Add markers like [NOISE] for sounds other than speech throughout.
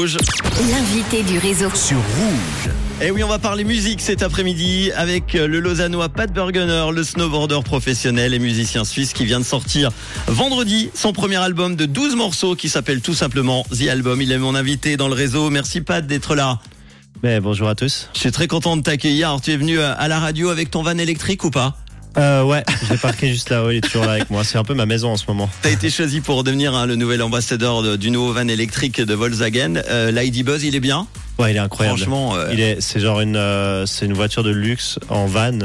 L'invité du réseau. sur Rouge. Et oui, on va parler musique cet après-midi avec le Lausannois Pat Bergener, le snowboarder professionnel et musicien suisse qui vient de sortir vendredi son premier album de 12 morceaux qui s'appelle tout simplement The Album. Il est mon invité dans le réseau. Merci Pat d'être là. Mais bonjour à tous. Je suis très content de t'accueillir. Alors, tu es venu à la radio avec ton van électrique ou pas? Euh, ouais, je l'ai parqué juste là-haut, il est toujours là avec moi. C'est un peu ma maison en ce moment. T'as été choisi pour devenir hein, le nouvel ambassadeur de- du nouveau van électrique de Volkswagen. Euh, L'ID Buzz, il est bien? Ouais, il est incroyable. Franchement, euh, Il est, c'est genre une, euh, c'est une voiture de luxe en van.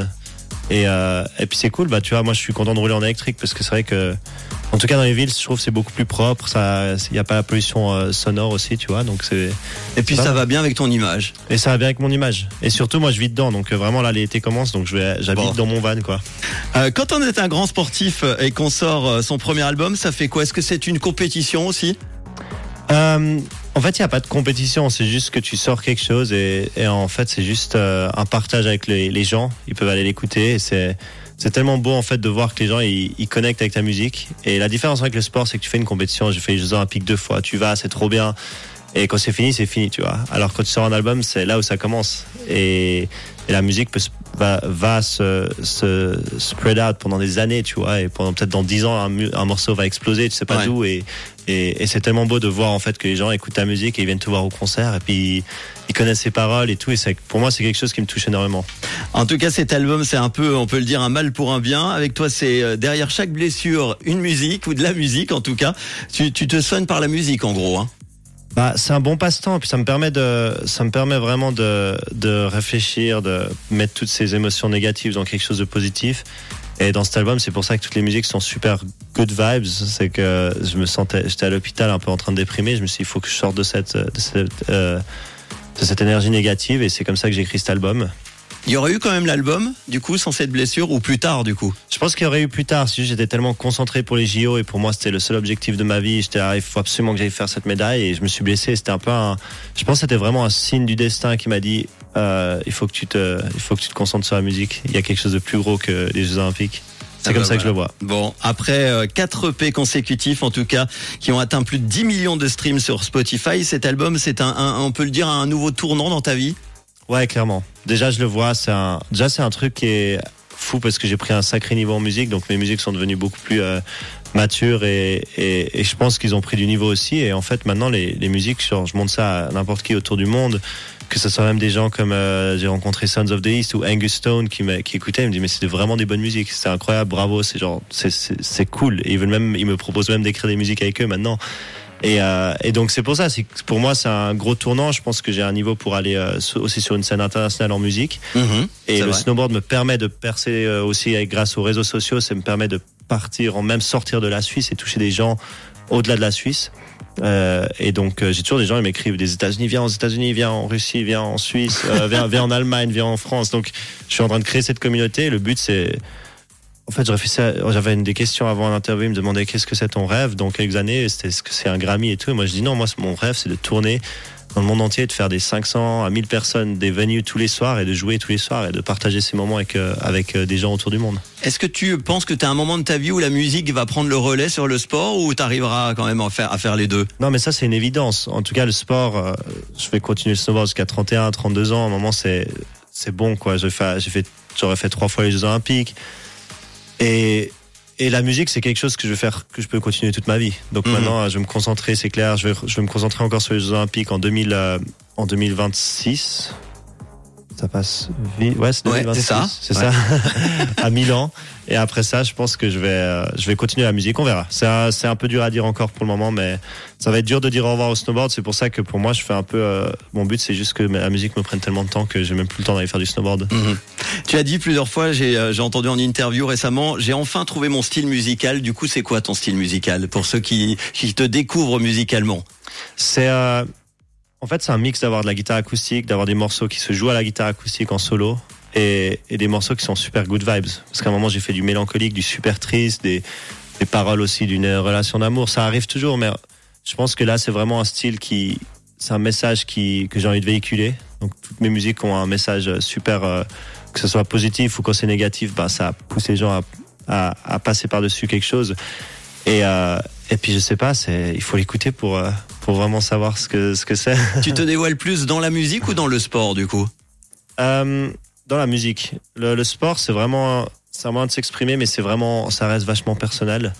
Et, euh, et puis c'est cool, bah tu vois, moi je suis content de rouler en électrique parce que c'est vrai que, en tout cas dans les villes, je trouve c'est beaucoup plus propre. Ça, il n'y a pas la pollution euh, sonore aussi, tu vois. Donc c'est, et puis ça va. bien avec ton image. et ça va bien avec mon image. Et surtout, moi je vis dedans, donc euh, vraiment là l'été commence, donc je vais, j'habite Bon. dans mon van, quoi. Euh, quand on est un grand sportif et qu'on sort son premier album, ça fait quoi? Est-ce que c'est une compétition aussi? Euh, en fait, il n'y a pas de compétition, c'est juste que tu sors quelque chose et, et en fait, c'est juste euh, un partage avec les, les gens. Ils peuvent aller l'écouter et c'est tellement beau en fait de voir que les gens ils, ils connectent avec ta musique. Et la différence avec le sport, c'est que tu fais une compétition. J'ai fait les Jeux Olympiques deux fois. Tu vas, c'est trop bien. Et quand c'est fini, c'est fini, tu vois. Alors quand tu sors un album, c'est là où ça commence. Et, et la musique peut, va, va se, se spread out pendant des années, tu vois. Et pendant peut-être dans dix ans, un, morceau va exploser, tu sais pas Ouais. d'où. Et, et, et c'est tellement beau de voir en fait que les gens écoutent ta musique et ils viennent te voir au concert et puis ils connaissent ses paroles et tout. Et c'est- pour moi, c'est quelque chose qui me touche énormément. En tout cas, cet album, c'est un peu, on peut le dire, un mal pour un bien. Avec toi, c'est euh, derrière chaque blessure une musique ou de la musique, en tout cas. Tu, tu te soignes par la musique, en gros. Hein. Bah, c'est un bon passe-temps, puis ça me permet de, ça me permet vraiment de, de réfléchir, de mettre toutes ces émotions négatives dans quelque chose de positif. Et dans cet album, c'est pour ça que toutes les musiques sont super good vibes. C'est que je me sentais, j'étais à l'hôpital un peu en train de déprimer. Je me suis dit, il faut que je sorte de cette, de cette, euh, de cette énergie négative. Et c'est comme ça que j'ai écrit cet album. Il y aurait eu quand même l'album, du coup, sans cette blessure, ou plus tard, du coup. Je pense qu'il y aurait eu plus tard. Si j'étais tellement concentré pour les JO et pour moi c'était le seul objectif de ma vie. J'étais, ah, il faut absolument que j'aille faire cette médaille et je me suis blessé. C'était un peu un, je pense que c'était vraiment un signe du destin qui m'a dit, euh, il faut que tu te, il faut que tu te concentres sur la musique. Il y a quelque chose de plus gros que les Jeux Olympiques. C'est Ah comme bah ça que je le vois. Bon, après euh, 4 EP consécutifs, en tout cas, qui ont atteint plus de 10 millions de streams sur Spotify, cet album, c'est un, un- on peut le dire, un nouveau tournant dans ta vie? Ouais, clairement. Déjà, je le vois. C'est un, déjà, c'est un truc qui est fou parce que j'ai pris un sacré niveau en musique. Donc, mes musiques sont devenues beaucoup plus euh, matures et, et, et je pense qu'ils ont pris du niveau aussi. Et en fait, maintenant, les, les musiques, genre, je montre ça à n'importe qui autour du monde. Que ce soit même des gens comme euh, j'ai rencontré Sons of the East ou Angus Stone qui, qui écoutaient, ils me disent mais c'est vraiment des bonnes musiques, c'est incroyable, bravo, c'est genre c'est cool. Et ils veulent même, ils me proposent même d'écrire des musiques avec eux maintenant. Et, euh, et donc c'est pour ça, c'est pour moi c'est un gros tournant. Je pense que j'ai un niveau pour aller euh, aussi sur une scène internationale en musique. Mhm, Et le vrai. snowboard me permet de percer euh, aussi avec- grâce aux réseaux sociaux. Ça me permet de partir, en même sortir de la Suisse et toucher des gens au-delà de la Suisse. Euh, et donc euh, j'ai toujours des gens qui m'écrivent des États-Unis, viens aux États-Unis, viens en Russie, viens en Suisse, euh, viens, viens en Allemagne, viens en France. Donc je suis en train de créer cette communauté. Le but c'est en fait, je réfléchissais à- j'avais une des questions avant l'interview, ils me demandaient qu'est-ce que c'est ton rêve dans quelques années, c'était est-ce que c'est un Grammy et tout? Et moi, je dis non, moi, mon rêve, c'est de tourner dans le monde entier, de faire des 500 à 1000 personnes, des venues tous les soirs et de jouer tous les soirs et de partager ces moments avec, euh, avec euh, des gens autour du monde. Est-ce que tu penses que tu as un moment de ta vie où la musique va prendre le relais sur le sport ou tu arriveras quand même à faire, à faire les deux? Non, mais ça, c'est une évidence. En tout cas, le sport, euh, je vais continuer le snowboard jusqu'à 31, 32 ans. À un moment, c'est, c'est bon, quoi. Fait, j'ai fait, j'aurais fait trois fois les Jeux Olympiques. Et, et la musique, c'est quelque chose que je vais faire, que je peux continuer toute ma vie. Donc Mhm. maintenant, je vais me concentrer, c'est clair. Je vais, je vais me concentrer encore sur les Jeux Olympiques en 2000, euh, en 2026. Ça passe vite. Ouais, c'est Ouais, 2026. c'est ça. C'est ça. [LAUGHS] à Milan. Et après ça, je pense que je vais, euh, je vais continuer la musique. On verra. C'est un, c'est un peu dur à dire encore pour le moment, mais ça va être dur de dire au revoir au snowboard. C'est pour ça que pour moi, je fais un peu. euh, mon but, c'est juste que la musique me prenne tellement de temps que j'ai même plus le temps d'aller faire du snowboard. Mhm. Tu as dit plusieurs fois, j'ai euh, j'ai entendu en interview récemment, j'ai enfin trouvé mon style musical. Du coup, c'est quoi ton style musical pour ceux qui, qui te découvrent musicalement? C'est euh, en fait c'est un mix d'avoir de la guitare acoustique, d'avoir des morceaux qui se jouent à la guitare acoustique en solo et, des morceaux qui sont super good vibes. Parce qu'à un moment j'ai fait du mélancolique, du super triste, des, paroles aussi d'une relation d'amour. Ça arrive toujours, mais je pense que là c'est vraiment un style qui c'est un message qui que j'ai envie de véhiculer. Donc toutes mes musiques ont un message super euh, que ce soit positif ou quand c'est négatif, bah ça pousse les gens à, à, passer par dessus quelque chose. Et, euh, et puis je sais pas, il faut l'écouter pour euh, pour vraiment savoir ce que ce que c'est. tu te dévoiles plus dans la musique ou dans le sport du coup? Euh, Dans la musique. Le, le sport, c'est vraiment c'est un moyen de s'exprimer, mais c'est vraiment ça reste vachement personnel.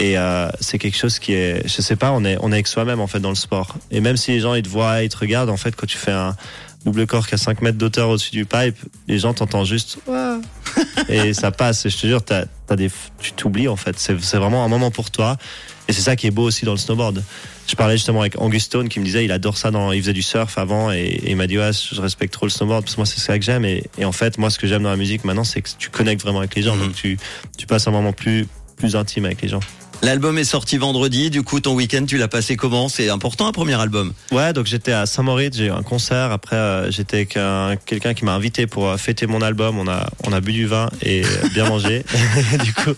Et euh, c'est quelque chose qui est, je sais pas, on est on est avec soi-même en fait dans le sport. Et même si les gens ils te voient, ils te regardent, en fait, quand tu fais un double corps qui a 5 mètres d'auteur au-dessus du pipe, les gens t'entendent juste et ça passe. Et je te jure, t'as, as des, tu t'oublies en fait. C'est, c'est vraiment un moment pour toi. Et c'est ça qui est beau aussi dans le snowboard. Je parlais justement avec Angustone qui me disait il adore ça dans, il faisait du surf avant et, il m'a dit ouais je respecte trop le snowboard parce que moi c'est ça que j'aime et, et, en fait moi ce que j'aime dans la musique maintenant c'est que tu connectes vraiment avec les gens mm-hmm. donc tu, tu passes un moment plus plus intime avec les gens. L'album est sorti vendredi, du coup ton week-end tu l'as passé comment? C'est important un premier album. Ouais, donc j'étais à Saint-Moritz, j'ai eu un concert, après euh, j'étais avec un, quelqu'un qui m'a invité pour euh, fêter mon album, on a, on a bu du vin et euh, bien [LAUGHS] mangé, [LAUGHS] du coup,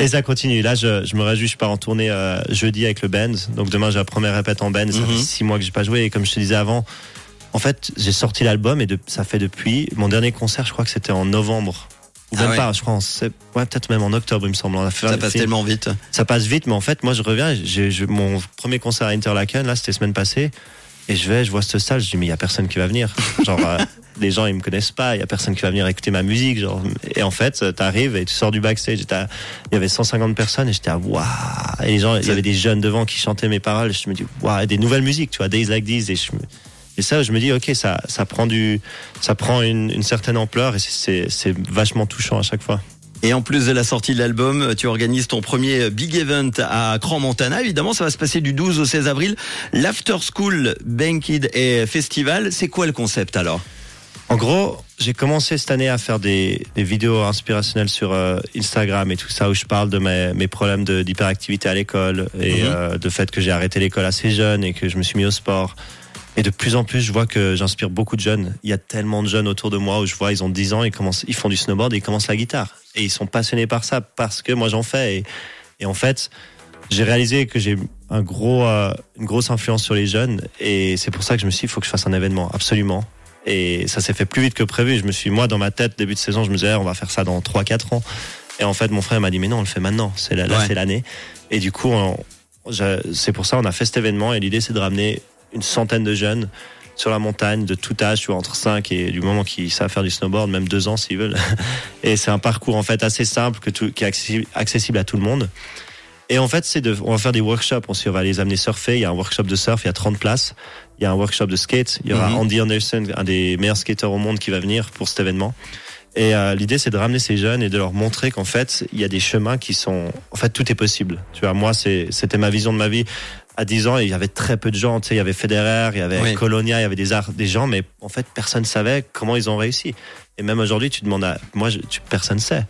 et ça continue. Là je, je me réjouis, je pars en tournée jeudi avec le band, donc demain j'ai la première répète en band, ça fait mhm. six mois que j'ai pas joué. Et comme je te disais avant, en fait j'ai sorti l'album et de, ça fait depuis, mon dernier concert je crois que c'était en novembre ou ah même pas, je crois, ouais, peut-être même en octobre, il me semble. On a fait ça passe tellement vite. Ça passe vite, mais en fait, moi, je reviens, j'ai, mon premier concert à Interlaken, là, c'était semaine passée, et je vais, je vois cette salle, je dis, mais il y a personne qui va venir. [LAUGHS] Genre, euh, les gens, ils me connaissent pas, il y a personne qui va venir écouter ma musique, genre. Et en fait, t'arrives et tu sors du backstage, il y avait 150 personnes, et j'étais, waouh! Et les gens, il y avait des jeunes devant qui chantaient mes paroles, je me dis, waouh, et des nouvelles musiques, tu vois, Days Like This, et je me, et ça, je me dis, ok, ça, ça prend du, ça prend une, une certaine ampleur et c'est vachement touchant à chaque fois. Et en plus de la sortie de l'album, tu organises ton premier big event à Cran Montana. Évidemment, ça va se passer du 12 au 16 avril. L'After School Bankid et Festival, c'est quoi le concept alors? En gros, j'ai commencé cette année à faire des, des vidéos inspirationnelles sur euh, Instagram et tout ça où je parle de mes, mes problèmes d'hyperactivité à l'école et mm euh, de fait que j'ai arrêté l'école assez jeune et que je me suis mis au sport. Et de plus en plus, je vois que j'inspire beaucoup de jeunes. Il y a tellement de jeunes autour de moi où je vois, ils ont 10 ans, ils commencent, ils font du snowboard et ils commencent la guitare. Et ils sont passionnés par ça parce que moi j'en fais. Et, et, en fait, j'ai réalisé que j'ai un gros, euh, une grosse influence sur les jeunes. Et c'est pour ça que je me suis dit, il faut que je fasse un événement, absolument. Et ça s'est fait plus vite que prévu. Je me suis, moi, dans ma tête, début de saison, je me disais, on va faire ça dans 3-4 ans. Et en fait, mon frère m'a dit, mais non, on le fait maintenant. C'est là, là c'est l'année. Et du coup, c'est pour ça, on a fait cet événement. Et l'idée, c'est de ramener une centaine de jeunes sur la montagne de tout âge, tu vois, entre 5 et du moment qu'ils savent faire du snowboard, même 2 ans s'ils veulent. [LAUGHS] Et c'est un parcours en fait assez simple que tout, qui est accessible, à tout le monde. Et en fait, c'est de, on va faire des workshops. On va les amener surfer. Il y a un workshop de surf, il y a 30 places. Il y a un workshop de skate. Il y aura mhm. Andy Anderson, un des meilleurs skateurs au monde, qui va venir pour cet événement. Et euh, l'idée, c'est de ramener ces jeunes et de leur montrer qu'en fait, il y a des chemins qui sont, en fait, tout est possible. Tu vois, moi, c'était ma vision de ma vie à 10 ans, il y avait très peu de gens. Tu sais, il y avait Federer, il y avait Colonia, il y avait des, arts, des gens, mais en fait, personne savait comment ils ont réussi. Et même aujourd'hui, tu demandes à. Moi, je, tu, personne sait.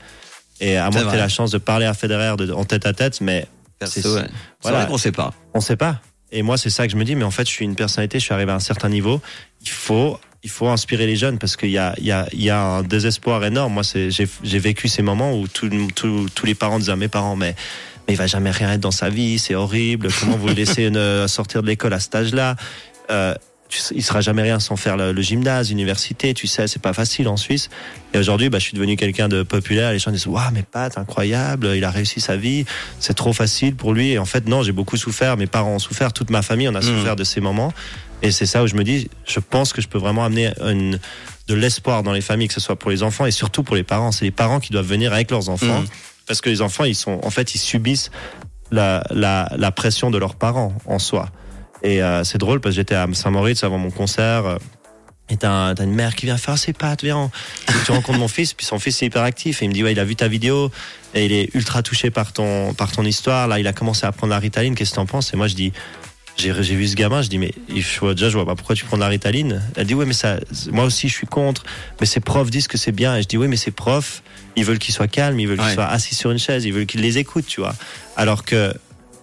Et à moins que tu la chance de parler à Federer de, en tête à tête, mais. C'est ouais. voilà, qu'on sait pas. On sait pas. Et moi, c'est ça que je me dis, mais en fait, je suis une personnalité, je suis arrivé à un certain niveau. Il faut il faut inspirer les jeunes parce qu'il y a, il y, a, il y a un désespoir énorme. Moi, j'ai vécu ces moments où tous les parents disaient à mes parents, mais mais il va jamais rien être dans sa vie, c'est horrible. Comment vous le laissez [LAUGHS] sortir de l'école à cet âge-là? Euh, il sera jamais rien sans faire le, gymnase, l'université, tu sais, c'est pas facile en Suisse. Et aujourd'hui, bah, je suis devenu quelqu'un de populaire. Les gens disent, waouh, mais Pat, incroyable, il a réussi sa vie, c'est trop facile pour lui. Et en fait, non, j'ai beaucoup souffert. Mes parents ont souffert, toute ma famille, on a mmh. souffert de ces moments. Et c'est ça où je me dis, je pense que je peux vraiment amener une, de l'espoir dans les familles, que ce soit pour les enfants et surtout pour les parents. C'est les parents qui doivent venir avec leurs enfants. Mmh parce que les enfants, ils sont, en fait, ils subissent la, la, la pression de leurs parents en soi. Et euh, c'est drôle parce que j'étais à Saint-Maurice avant mon concert. Euh, et t'as, une mère qui vient faire ses pattes, viens. tu rencontres mon [LAUGHS] fils, puis son fils est hyper actif. Et il me dit, ouais, il a vu ta vidéo et il est ultra touché par ton, par ton histoire. Là, il a commencé à prendre la Ritaline. Qu'est-ce que t'en penses? Et moi, je dis, j'ai, vu ce gamin, je dis, mais je vois, déjà, je vois pas pourquoi tu prends de la Ritaline. Elle dit, ouais, mais ça, moi aussi, je suis contre. Mais ses profs disent que c'est bien. Et je dis, oui, mais ses profs, ils veulent qu'il soit calme, ils veulent qu'il soit assis sur une chaise, ils veulent qu'il les écoute, tu vois. Alors que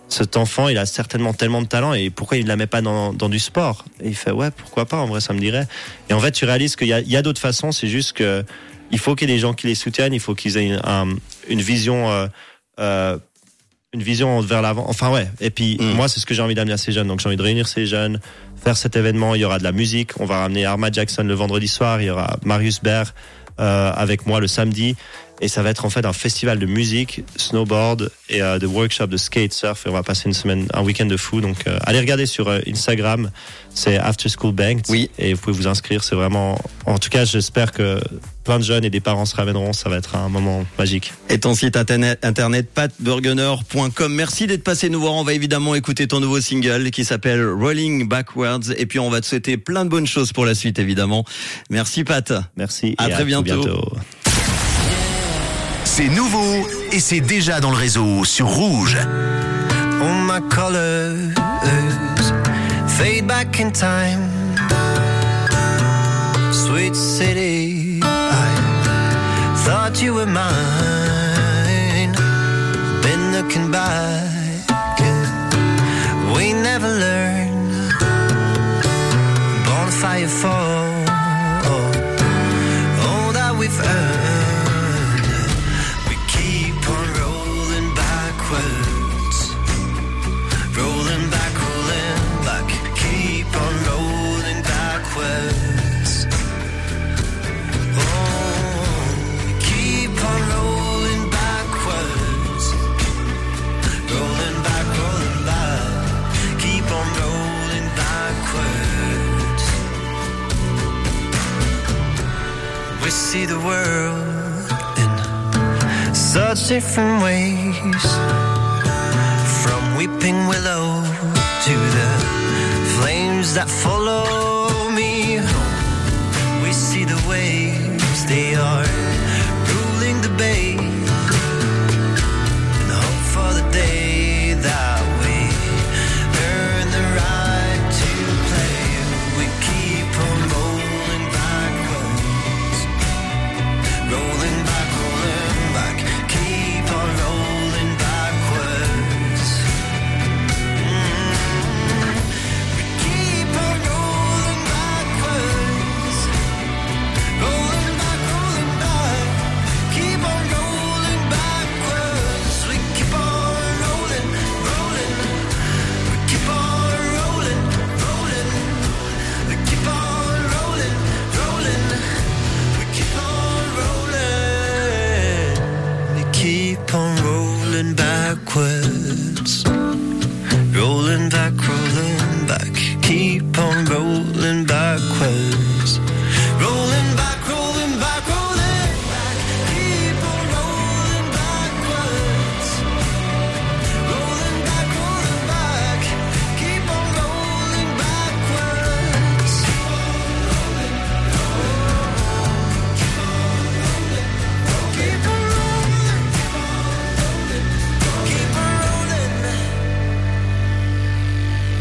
cet enfant, il a certainement tellement de talent et pourquoi il ne la met pas dans, dans du sport? Et il fait ouais, pourquoi pas En vrai, ça me dirait. Et en fait, tu réalises qu'il y a, a d'autres façons. C'est juste que il faut qu'il y ait des gens qui les soutiennent. Il faut qu'ils aient une, une vision. Euh, euh, une vision vers l'avant. Enfin ouais. Et puis mm. moi, c'est ce que j'ai envie d'amener à ces jeunes. Donc j'ai envie de réunir ces jeunes, faire cet événement. Il y aura de la musique. On va ramener Arma Jackson le vendredi soir. Il y aura Marius Baer euh, avec moi le samedi. Et ça va être en fait un festival de musique, snowboard et euh, de workshop de skate, surf. Et on va passer une semaine, un week-end de fou. Donc euh, allez regarder sur euh, Instagram, c'est After School Bank. Oui. Et vous pouvez vous inscrire. C'est vraiment, en tout cas, j'espère que plein de jeunes et des parents se ramèneront. Ça va être un moment magique. Et ton site internet, internet patburgener.com. Merci d'être passé nous voir. On va évidemment écouter ton nouveau single qui s'appelle Rolling Backwards. Et puis on va te souhaiter plein de bonnes choses pour la suite, évidemment. Merci Pat. Merci. À et très bientôt. bientôt. C'est nouveau et c'est déjà dans le réseau sur Rouge. All my colors fade back in time. Sweet city, I thought you were mine. Been looking back, we never learned. Bonfire fall, such different ways. From weeping willow to the flames that follow me, we see the waves, they are